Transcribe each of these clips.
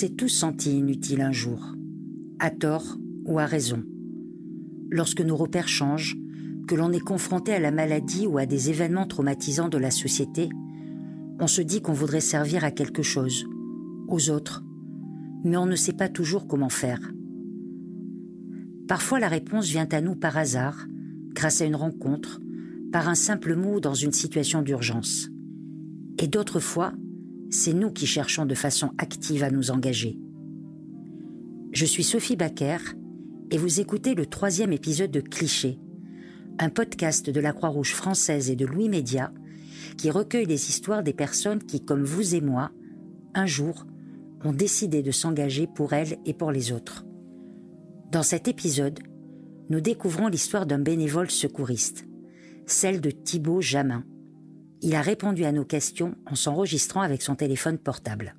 S'est tous sentis inutiles un jour, à tort ou à raison. Lorsque nos repères changent, que l'on est confronté à la maladie ou à des événements traumatisants de la société, on se dit qu'on voudrait servir à quelque chose, aux autres, mais on ne sait pas toujours comment faire. Parfois la réponse vient à nous par hasard, grâce à une rencontre, par un simple mot dans une situation d'urgence. Et d'autres fois, c'est nous qui cherchons de façon active à nous engager. Je suis Sophie Baker et vous écoutez le troisième épisode de Cliché, un podcast de la Croix-Rouge française et de Louis Média qui recueille les histoires des personnes qui, comme vous et moi, un jour, ont décidé de s'engager pour elles et pour les autres. Dans cet épisode, nous découvrons l'histoire d'un bénévole secouriste, celle de Thibaut Jamin. Il a répondu à nos questions en s'enregistrant avec son téléphone portable.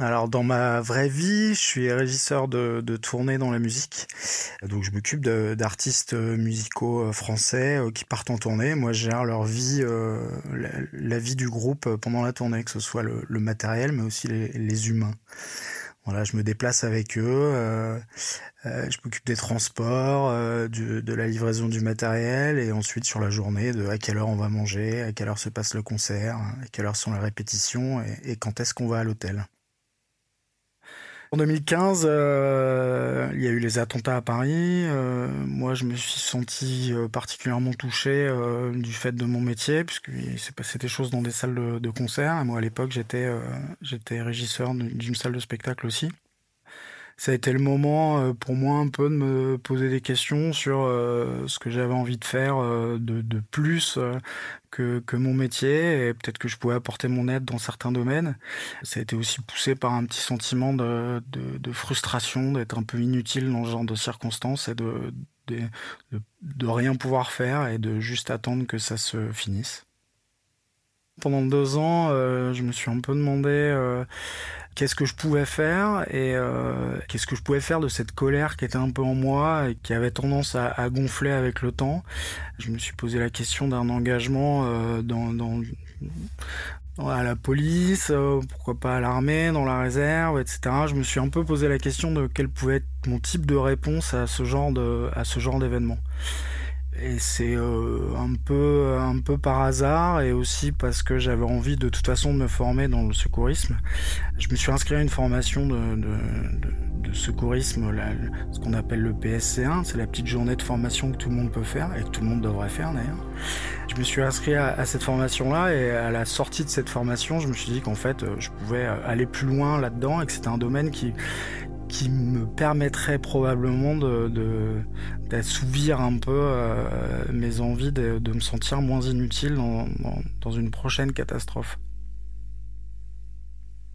Alors dans ma vraie vie, je suis régisseur de, de tournée dans la musique. Donc je m'occupe d'artistes musicaux euh, français euh, qui partent en tournée. Moi je gère leur vie, euh, la, vie du groupe pendant la tournée, que ce soit le, matériel mais aussi les, humains. Je me déplace avec eux, je m'occupe des transports, de la livraison du matériel et ensuite sur la journée de à quelle heure on va manger, à quelle heure se passe le concert, à quelle heure sont les répétitions et quand est-ce qu'on va à l'hôtel. En 2015, euh, il y a eu les attentats à Paris. Euh, moi, je me suis senti euh, particulièrement touché du fait de mon métier, puisque s'est passé des choses dans des salles de, de concert. Moi, à l'époque, j'étais j'étais régisseur d'une salle de spectacle aussi ça a été le moment euh, pour moi un peu de me poser des questions sur euh, ce que j'avais envie de faire euh, de, de, plus que, que mon métier et peut-être que je pouvais apporter mon aide dans certains domaines. Ça a été aussi poussé par un petit sentiment de, de, de frustration, d'être un peu inutile dans ce genre de circonstances et de, de, de rien pouvoir faire et de juste attendre que ça se finisse. Pendant deux ans, je me suis un peu demandé qu'est-ce que je pouvais faire et euh, qu'est-ce que je pouvais faire de cette colère qui était un peu en moi et qui avait tendance à, gonfler avec le temps. Je me suis posé la question d'un engagement euh, à la police, euh, pourquoi pas à l'armée, dans la réserve, etc. Je me suis un peu posé la question de quel pouvait être mon type de réponse à ce genre d'événement. Et c'est euh, un peu un peu par hasard et aussi parce que j'avais envie de toute façon de me former dans le secourisme. Je me suis inscrit à une formation de, de, de, secourisme, ce qu'on appelle le PSC1, c'est la petite journée de formation que tout le monde peut faire et que tout le monde devrait faire d'ailleurs. Je me suis inscrit à, à cette formation-là et à la sortie de cette formation, je me suis dit qu'en fait, euh, je pouvais aller plus loin là-dedans et que c'était un domaine qui qui me permettrait probablement de d'assouvir un peu euh, mes envies de, me sentir moins inutile dans, une prochaine catastrophe.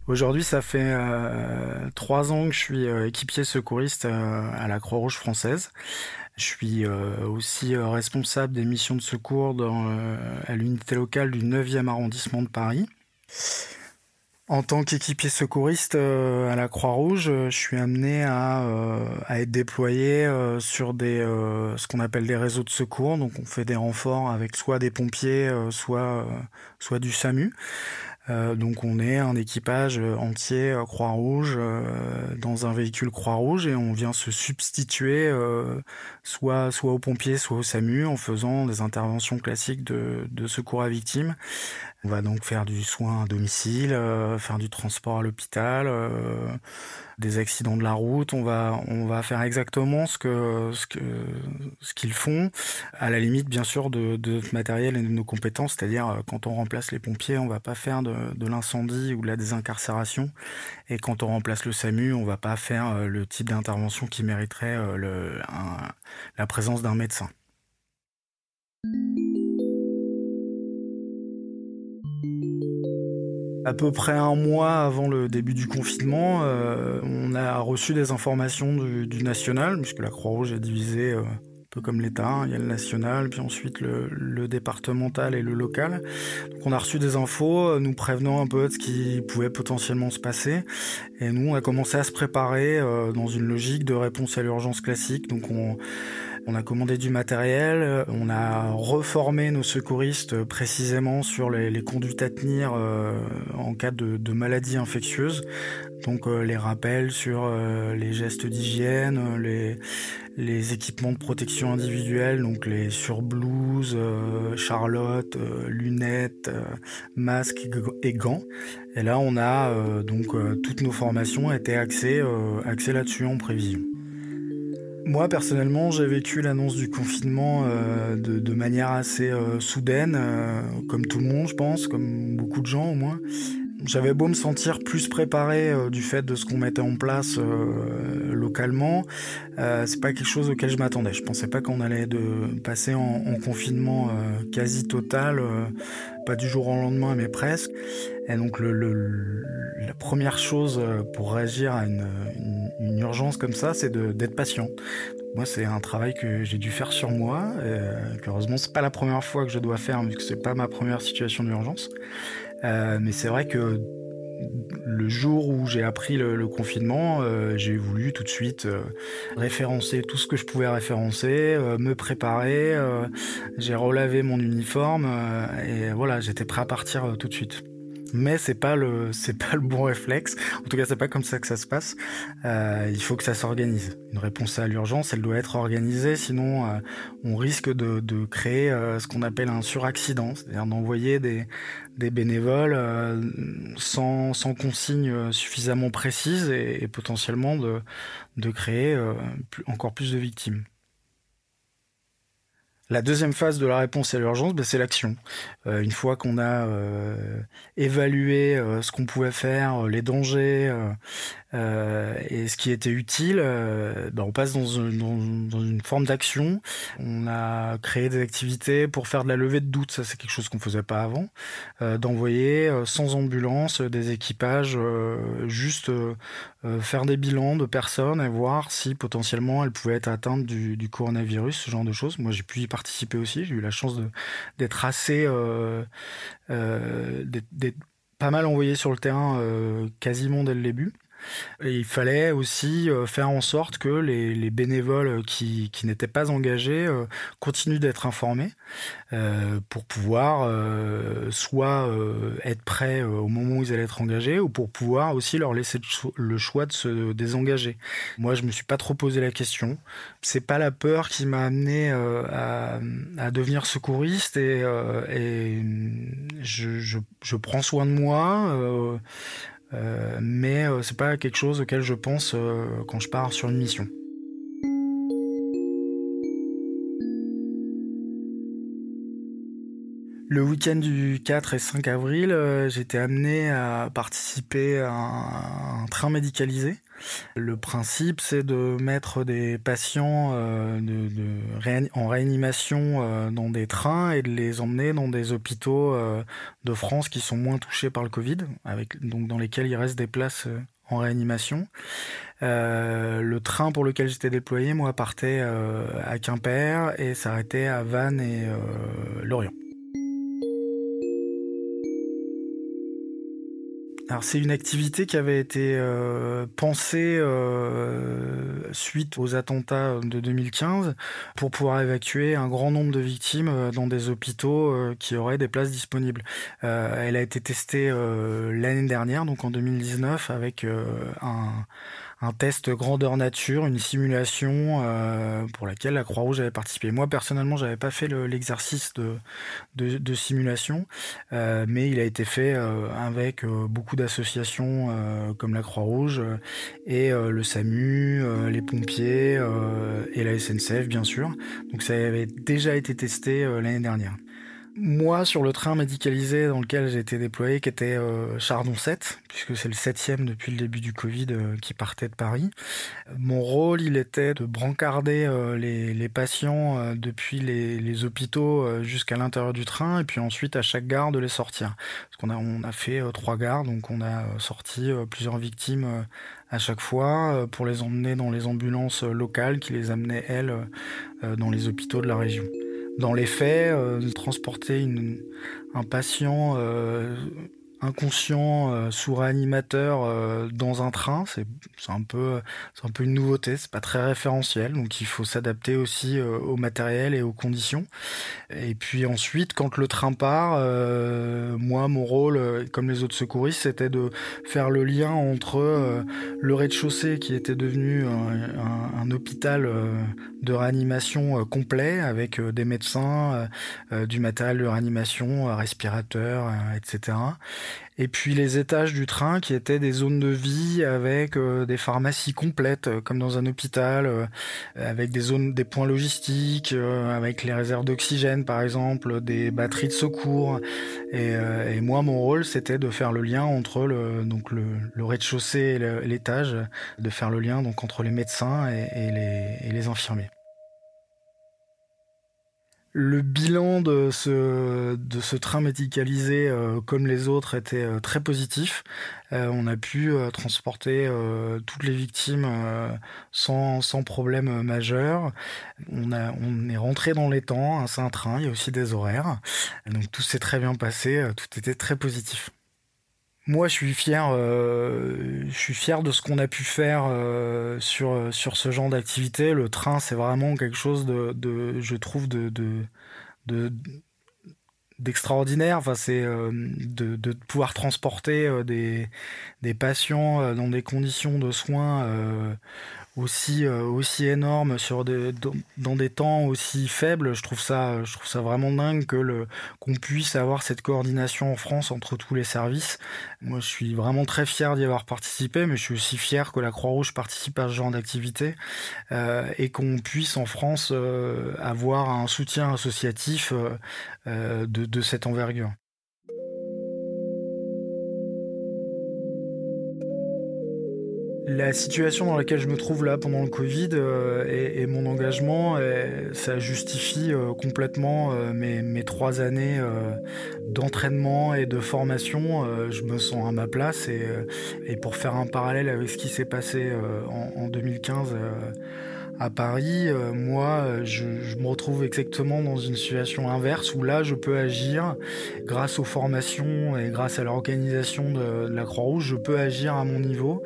Aujourd'hui, ça fait euh, trois ans que je suis euh, équipier secouriste à la Croix-Rouge française. Je suis aussi responsable des missions de secours dans, à l'unité locale du 9e arrondissement de Paris. En tant qu'équipier secouriste euh, à la Croix-Rouge, euh, je suis amené à, euh, être déployé sur des ce qu'on appelle des réseaux de secours. Donc on fait des renforts avec soit des pompiers, soit soit du SAMU. Euh, donc on est un équipage entier euh, Croix-Rouge euh, dans un véhicule Croix-Rouge et on vient se substituer soit soit aux pompiers, soit au SAMU en faisant des interventions classiques de, de secours à victimes. On va donc faire du soin à domicile, faire du transport à l'hôpital, des accidents de la route. On va on va faire exactement ce que ce que ce qu'ils font, à la limite bien sûr de, notre matériel et de nos compétences. C'est-à-dire quand on remplace les pompiers, on va pas faire de l'incendie ou de la désincarcération. Et quand on remplace le SAMU, on va pas faire euh, le type d'intervention qui mériterait euh, le, la présence d'un médecin. À peu près un mois avant le début du confinement, euh, on a reçu des informations du, national, puisque la Croix-Rouge est divisée peu comme l'État. Hein. Il y a le national, puis ensuite le, départemental et le local. Donc on a reçu des infos euh, nous prévenant un peu de ce qui pouvait potentiellement se passer. Et nous, on a commencé à se préparer euh, dans une logique de réponse à l'urgence classique. Donc on On a commandé du matériel, on a reformé nos secouristes précisément sur les, conduites à tenir en cas de, maladies infectieuses. Donc les rappels sur les gestes d'hygiène, les, équipements de protection individuelle, donc les surblouses, euh, charlotte, euh, lunettes, euh, masques et gants. Et là, on a donc toutes nos formations étaient axées, axées là-dessus en prévision. Moi personnellement, j'ai vécu l'annonce du confinement de, de, manière assez soudaine, comme tout le monde, je pense, comme beaucoup de gens au moins. J'avais beau me sentir plus préparé euh, du fait de ce qu'on mettait en place euh, localement, euh, c'est pas quelque chose auquel je m'attendais. Je pensais pas qu'on allait de passer en, confinement quasi total, pas du jour au lendemain, mais presque. Et donc la première chose pour réagir à une, une, urgence comme ça, c'est d'être patient. Moi, c'est un travail que j'ai dû faire sur moi. Euh, heureusement, c'est pas la première fois que je dois faire, vu que c'est pas ma première situation d'urgence. Euh, mais c'est vrai que le jour où j'ai appris le, confinement, euh, j'ai voulu tout de suite euh, référencer tout ce que je pouvais référencer, me préparer. j'ai relavé mon uniforme et voilà, j'étais prêt à partir tout de suite mais c'est pas le c'est pas le bon réflexe. En tout cas, c'est pas comme ça que ça se passe. Euh, il faut que ça s'organise. Une réponse à l'urgence, elle doit être organisée, sinon euh, on risque de, de créer euh, ce qu'on appelle un suraccident, c'est-à-dire d'envoyer des des bénévoles euh, sans sans consignes suffisamment précises et, et potentiellement de de créer encore plus de victimes. La deuxième phase de la réponse à l'urgence, ben, c'est l'action. Euh, une fois qu'on a euh, évalué euh, ce qu'on pouvait faire, les dangers et ce qui était utile, ben, on passe dans, une forme d'action. On a créé des activités pour faire de la levée de doute, ça c'est quelque chose qu'on faisait pas avant. D'envoyer sans ambulance des équipages juste faire des bilans de personnes et voir si potentiellement elles pouvaient être atteintes du, du coronavirus, ce genre de choses. Moi j'ai pu y participer aussi. J'ai eu la chance d'être assez, euh, euh, pas mal envoyé sur le terrain euh, quasiment dès le début. Il fallait aussi euh, faire en sorte que les, les bénévoles qui, qui n'étaient pas engagés euh, continuent d'être informés euh, pour pouvoir euh, soit euh, être prêts au moment où ils allaient être engagés ou pour pouvoir aussi leur laisser le choix de se désengager. Moi, je me suis pas trop posé la question. C'est pas la peur qui m'a amené à, devenir secouriste et, je, je, prends soin de moi. Euh, mais euh, c'est pas quelque chose auquel je pense euh, quand je pars sur une mission. Le week-end du 4 et 5 avril, j'étais amené à participer à un train médicalisé le principe, c'est de mettre des patients euh, en réanimation euh, dans des trains et de les emmener dans des hôpitaux euh, de France qui sont moins touchés par le Covid, donc dans lesquels il reste des places en réanimation. le train pour lequel j'étais déployé, moi, partait à Quimper et s'arrêtait à Vannes et Lorient. Alors c'est une activité qui avait été euh, pensée euh, suite aux attentats de 2015 pour pouvoir évacuer un grand nombre de victimes euh, dans des hôpitaux qui auraient des places disponibles. elle a été testée l'année dernière, donc en 2019, avec un un test grandeur nature, une simulation euh, pour laquelle la Croix-Rouge avait participé. Moi personnellement, j'avais pas fait l'exercice de, simulation, euh, mais il a été fait euh, avec beaucoup d'associations comme la Croix-Rouge et le SAMU, les pompiers et la SNCF bien sûr. Donc ça avait déjà été testé l'année dernière. Moi, sur le train médicalisé dans lequel j'ai été déployé, qui était euh, Chardon 7, puisque c'est le septième depuis le début du Covid euh, qui partait de Paris, mon rôle, il était de brancarder euh, les, patients depuis les, les hôpitaux jusqu'à l'intérieur du train, et puis ensuite à chaque gare de les sortir. Parce qu'on a, on a fait trois gares, donc on a sorti plusieurs victimes à chaque fois pour les emmener dans les ambulances locales qui les amenaient, elles, dans les hôpitaux de la région. Dans les faits, euh, transporter une, un patient euh, inconscient sous réanimateur dans un train. C'est un peu une nouveauté. C'est pas très référentiel, donc il faut s'adapter aussi au matériel et aux conditions. Et puis ensuite, quand le train part, moi mon rôle, comme les autres secouristes, c'était de faire le lien entre le rez-de-chaussée qui était devenu un, un hôpital de réanimation complet avec des médecins, du matériel de réanimation, respirateurs, etc. Et puis les étages du train qui étaient des zones de vie avec euh, des pharmacies complètes, euh, comme dans un hôpital, euh, avec des zones, des points logistiques, avec les réserves d'oxygène par exemple, des batteries de secours. Et, moi, mon rôle, c'était de faire le lien entre le, donc le, rez-de-chaussée et l'étage, de faire le lien donc entre les médecins et les infirmiers. Le bilan de ce, train médicalisé, euh, comme les autres, était euh, très positif. Euh, on a pu transporter toutes les victimes sans, sans problème majeur. On est rentré dans les temps, hein, c'est un train, il y a aussi des horaires. Donc tout s'est très bien passé, tout était très positif. Moi, je suis fier. Euh, je suis fier de ce qu'on a pu faire euh, sur sur ce genre d'activité. Le train, c'est vraiment quelque chose de, je trouve de de, d'extraordinaire. Enfin, c'est euh, de, de pouvoir transporter des des patients dans des conditions de soins aussi euh, aussi énorme sur des dans des temps aussi faibles je trouve ça je trouve ça vraiment dingue que qu'on puisse avoir cette coordination en France entre tous les services. Moi je suis vraiment très fier d'y avoir participé mais je suis aussi fier que la Croix-Rouge participe à ce genre d'activité euh, et qu'on puisse en France euh, avoir un soutien associatif de cette envergure La situation dans laquelle je me trouve là pendant le Covid euh, et, mon engagement, ça justifie euh, complètement euh, mes, trois années d'entraînement et de formation. je me sens à ma place et, pour faire un parallèle avec ce qui s'est passé en, en 2015 à Paris, euh, moi, je, me retrouve exactement dans une situation inverse où là, je peux agir grâce aux formations et grâce à l'organisation de, la Croix-Rouge, je peux agir à mon niveau.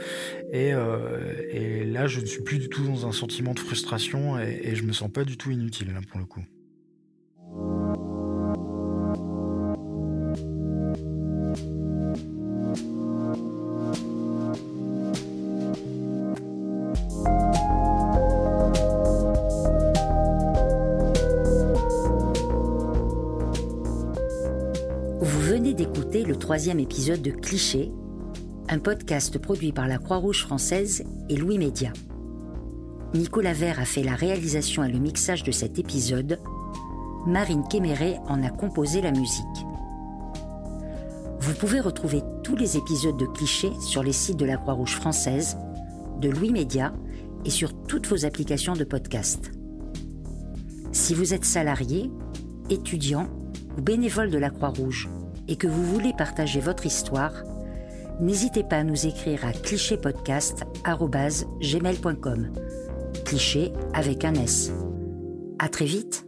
Et, euh, et, là, je ne suis plus du tout dans un sentiment de frustration et, et je me sens pas du tout inutile, là, pour le coup. Troisième épisode de Cliché, un podcast produit par la Croix-Rouge française et Louis Média. Nicolas Vert a fait la réalisation et le mixage de cet épisode. Marine Kéméré en a composé la musique. Vous pouvez retrouver tous les épisodes de Cliché sur les sites de la Croix-Rouge française, de Louis Média et sur toutes vos applications de podcast. Si vous êtes salarié, étudiant ou bénévole de la Croix-Rouge, et que vous voulez partager votre histoire, n'hésitez pas à nous écrire à clichépodcast.gmail.com. Cliché avec un S. À très vite!